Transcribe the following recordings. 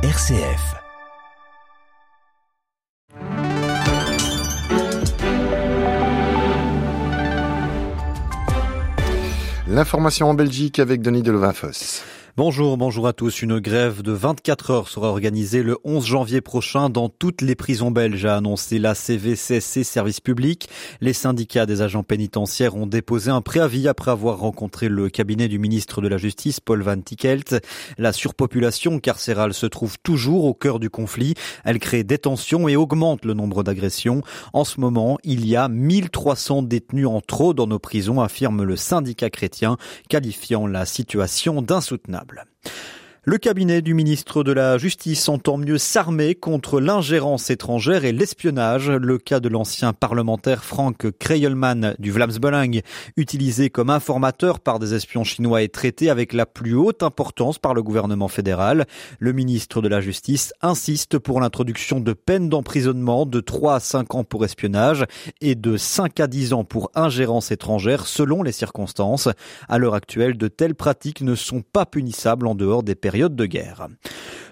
RCF. L'information en Belgique avec Denis Delovinfos. Bonjour, bonjour à tous. Une grève de 24 heures sera organisée le 11 janvier prochain dans toutes les prisons belges, a annoncé la CVCSC Service Public. Les syndicats des agents pénitentiaires ont déposé un préavis après avoir rencontré le cabinet du ministre de la Justice, Paul Van Tickelt. La surpopulation carcérale se trouve toujours au cœur du conflit. Elle crée des tensions et augmente le nombre d'agressions. En ce moment, il y a 1300 détenus en trop dans nos prisons, affirme le syndicat chrétien, qualifiant la situation d'insoutenable durable. Le cabinet du ministre de la Justice entend mieux s'armer contre l'ingérence étrangère et l'espionnage. Le cas de l'ancien parlementaire Frank Kreyelman du Vlamsbelang, utilisé comme informateur par des espions chinois, est traité avec la plus haute importance par le gouvernement fédéral. Le ministre de la Justice insiste pour l'introduction de peines d'emprisonnement de 3 à 5 ans pour espionnage et de 5 à 10 ans pour ingérence étrangère selon les circonstances. À l'heure actuelle, de telles pratiques ne sont pas punissables en dehors des périodes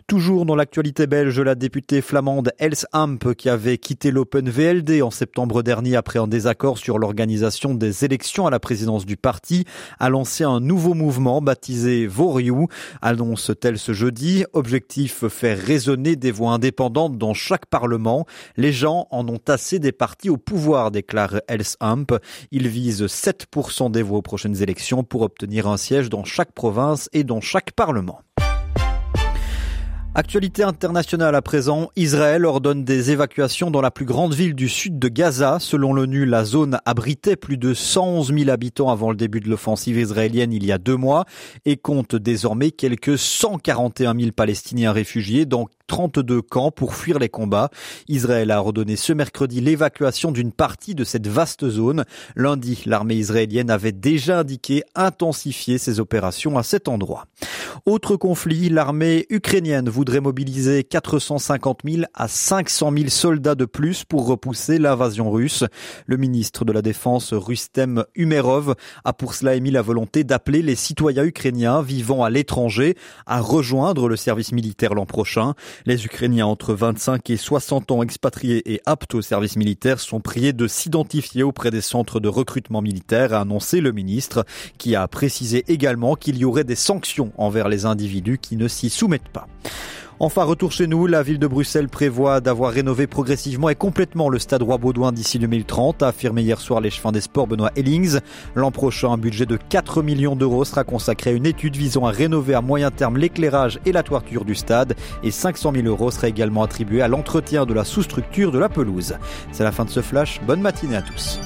Toujours dans l'actualité belge, la députée flamande Els Amp, qui avait quitté l'Open VLD en septembre dernier après un désaccord sur l'organisation des élections à la présidence du parti, a lancé un nouveau mouvement baptisé Voriou. Annonce-t-elle ce jeudi. Objectif faire résonner des voix indépendantes dans chaque parlement. Les gens en ont assez des partis au pouvoir, déclare Els Amp. Il vise 7% des voix aux prochaines élections pour obtenir un siège dans chaque province et dans chaque parlement. Actualité internationale à présent, Israël ordonne des évacuations dans la plus grande ville du sud de Gaza. Selon l'ONU, la zone abritait plus de 111 000 habitants avant le début de l'offensive israélienne il y a deux mois et compte désormais quelques 141 000 Palestiniens réfugiés dans 32 camps pour fuir les combats. Israël a ordonné ce mercredi l'évacuation d'une partie de cette vaste zone. Lundi, l'armée israélienne avait déjà indiqué intensifier ses opérations à cet endroit. Autre conflit, l'armée ukrainienne voudrait mobiliser 450 000 à 500 000 soldats de plus pour repousser l'invasion russe. Le ministre de la Défense Rustem Umerov a pour cela émis la volonté d'appeler les citoyens ukrainiens vivant à l'étranger à rejoindre le service militaire l'an prochain. Les Ukrainiens entre 25 et 60 ans expatriés et aptes au service militaire sont priés de s'identifier auprès des centres de recrutement militaire, a annoncé le ministre, qui a précisé également qu'il y aurait des sanctions envers les individus qui ne s'y soumettent pas. Enfin, retour chez nous, la ville de Bruxelles prévoit d'avoir rénové progressivement et complètement le stade Roi-Baudouin d'ici 2030, a affirmé hier soir l'échevin des sports Benoît Ellings. L'an prochain, un budget de 4 millions d'euros sera consacré à une étude visant à rénover à moyen terme l'éclairage et la toiture du stade et 500 000 euros seraient également attribués à l'entretien de la sous-structure de la pelouse. C'est la fin de ce flash, bonne matinée à tous.